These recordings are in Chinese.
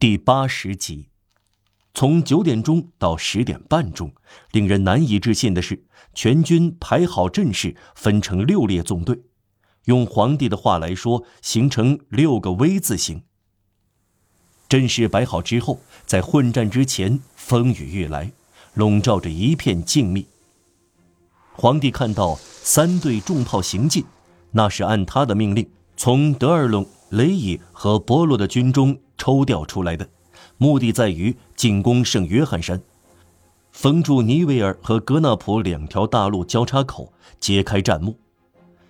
第八十集，从九点钟到十点半钟，令人难以置信的是，全军排好阵势，分成六列纵队，用皇帝的话来说，形成六个 V 字形。阵势摆好之后，在混战之前，风雨欲来，笼罩着一片静谧。皇帝看到三队重炮行进，那是按他的命令从德尔隆、雷伊和波洛的军中。抽调出来的，目的在于进攻圣约翰山，封住尼维尔和格纳普两条大路交叉口，揭开战幕。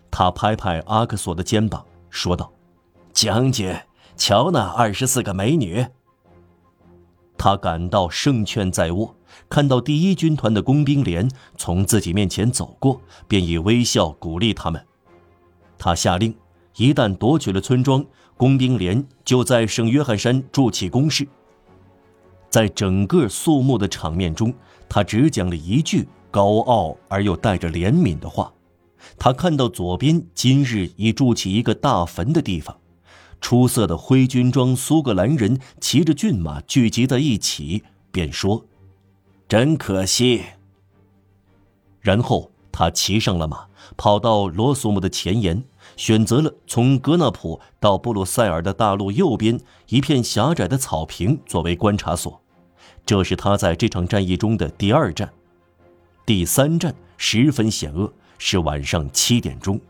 他拍拍阿克索的肩膀，说道：“将军，瞧那二十四个美女。”他感到胜券在握，看到第一军团的工兵连从自己面前走过，便以微笑鼓励他们。他下令，一旦夺取了村庄。工兵连就在圣约翰山筑起工事。在整个肃穆的场面中，他只讲了一句高傲而又带着怜悯的话。他看到左边今日已筑起一个大坟的地方，出色的灰军装苏格兰人骑着骏马聚集在一起，便说：“真可惜。”然后他骑上了马，跑到罗索姆的前沿。选择了从格纳普到布鲁塞尔的大路右边一片狭窄的草坪作为观察所，这是他在这场战役中的第二战。第三战十分险恶，是晚上七点钟，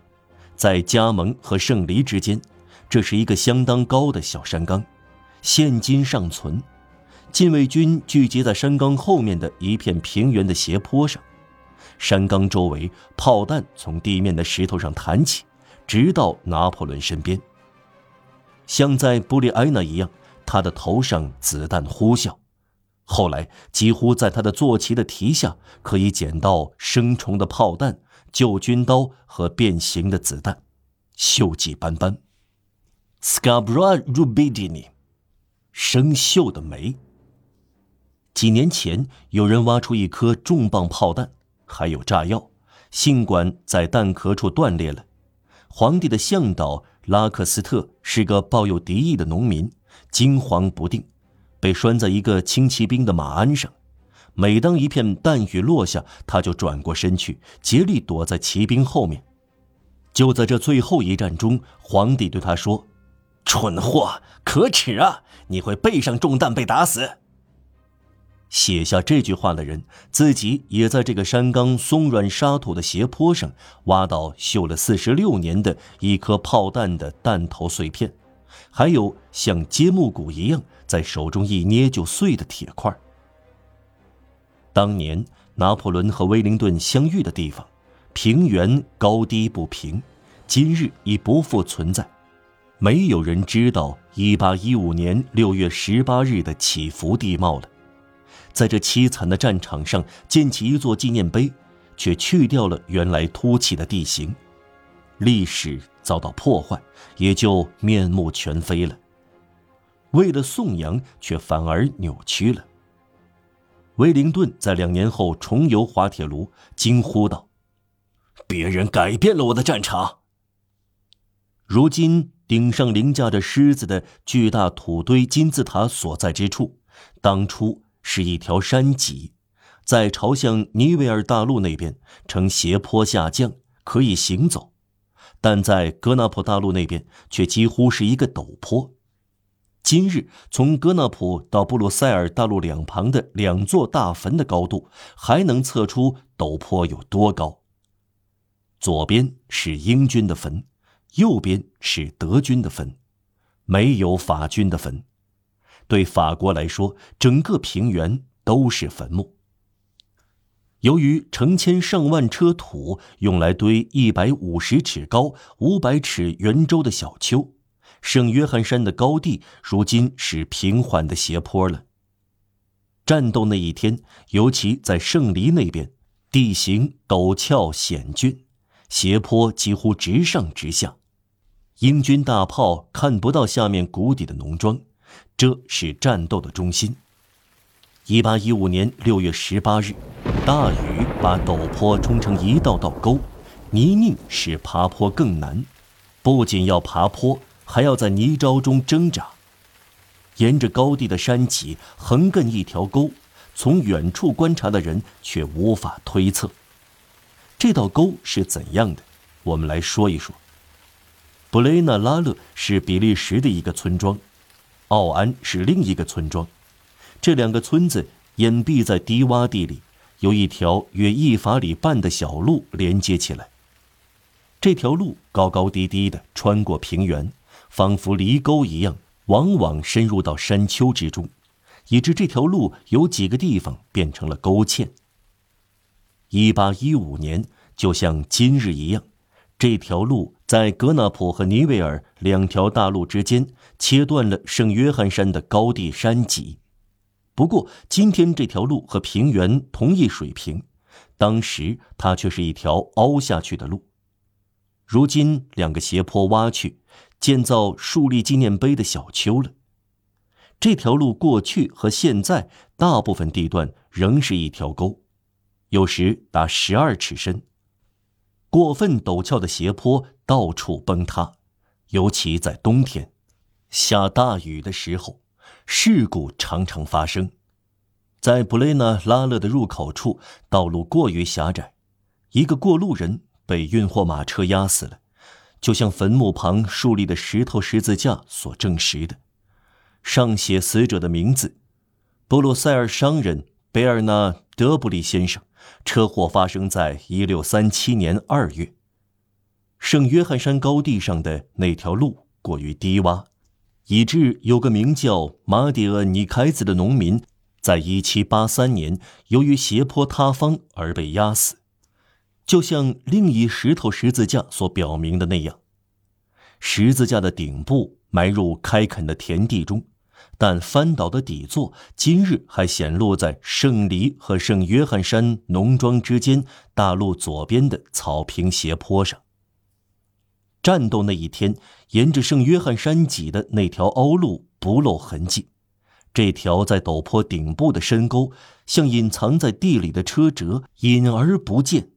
在加盟和圣黎之间，这是一个相当高的小山岗，现今尚存。禁卫军聚集在山岗后面的一片平原的斜坡上，山岗周围炮弹从地面的石头上弹起。直到拿破仑身边，像在布里埃纳一样，他的头上子弹呼啸。后来，几乎在他的坐骑的蹄下可以捡到生虫的炮弹、旧军刀和变形的子弹，锈迹斑斑。Scabra rubidini，生锈的煤。几年前，有人挖出一颗重磅炮弹，还有炸药，信管在弹壳处断裂了。皇帝的向导拉克斯特是个抱有敌意的农民，惊惶不定，被拴在一个轻骑兵的马鞍上。每当一片弹雨落下，他就转过身去，竭力躲在骑兵后面。就在这最后一战中，皇帝对他说：“蠢货，可耻啊！你会背上中弹被打死。”写下这句话的人，自己也在这个山冈松软沙土的斜坡上挖到锈了四十六年的一颗炮弹的弹头碎片，还有像揭木鼓一样在手中一捏就碎的铁块。当年拿破仑和威灵顿相遇的地方，平原高低不平，今日已不复存在，没有人知道一八一五年六月十八日的起伏地貌了。在这凄惨的战场上建起一座纪念碑，却去掉了原来凸起的地形，历史遭到破坏，也就面目全非了。为了颂扬，却反而扭曲了。威灵顿在两年后重游滑铁卢，惊呼道：“别人改变了我的战场。”如今顶上凌驾着狮子的巨大土堆金字塔所在之处，当初。是一条山脊，在朝向尼维尔大陆那边呈斜坡下降，可以行走；但在格纳普大陆那边却几乎是一个陡坡。今日从格纳普到布鲁塞尔大陆两旁的两座大坟的高度，还能测出陡坡有多高。左边是英军的坟，右边是德军的坟，没有法军的坟。对法国来说，整个平原都是坟墓。由于成千上万车土用来堆一百五十尺高、五百尺圆周的小丘，圣约翰山的高地如今是平缓的斜坡了。战斗那一天，尤其在圣黎那边，地形陡峭险峻，斜坡几乎直上直下，英军大炮看不到下面谷底的农庄。这是战斗的中心。一八一五年六月十八日，大雨把陡坡冲成一道道沟，泥泞使爬坡更难。不仅要爬坡，还要在泥沼中挣扎。沿着高地的山脊横亘一条沟，从远处观察的人却无法推测这道沟是怎样的。我们来说一说。布雷纳拉勒是比利时的一个村庄，奥安是另一个村庄，这两个村子隐蔽在低洼地里，由一条约一法里半的小路连接起来。这条路高高低低的穿过平原，仿佛犁沟一样，往往深入到山丘之中，以致这条路有几个地方变成了沟堑。一八一五年，就像今日一样。这条路在格纳普和尼维尔两条大路之间切断了圣约翰山的高地山脊。不过，今天这条路和平原同一水平，当时它却是一条凹下去的路。如今，两个斜坡挖去，建造树立纪念碑的小丘了。这条路过去和现在大部分地段仍是一条沟，有时达十二尺深。过分陡峭的斜坡到处崩塌，尤其在冬天，下大雨的时候，事故常常发生。在布雷纳拉勒的入口处，道路过于狭窄，一个过路人被运货马车压死了，就像坟墓旁竖立的石头十字架所证实的，上写死者的名字：布鲁塞尔商人贝尔纳德布里先生。车祸发生在一六三七年二月。圣约翰山高地上的那条路过于低洼，以致有个名叫马蒂厄尼凯兹的农民，在一七八三年由于斜坡塌方而被压死，就像另一石头十字架所表明的那样，十字架的顶部埋入开垦的田地中。但翻倒的底座今日还显露在圣黎和圣约翰山农庄之间大路左边的草坪斜坡上。战斗那一天，沿着圣约翰山脊的那条凹路不露痕迹，这条在陡坡顶部的深沟像隐藏在地里的车辙，隐而不见，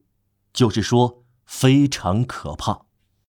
就是说非常可怕。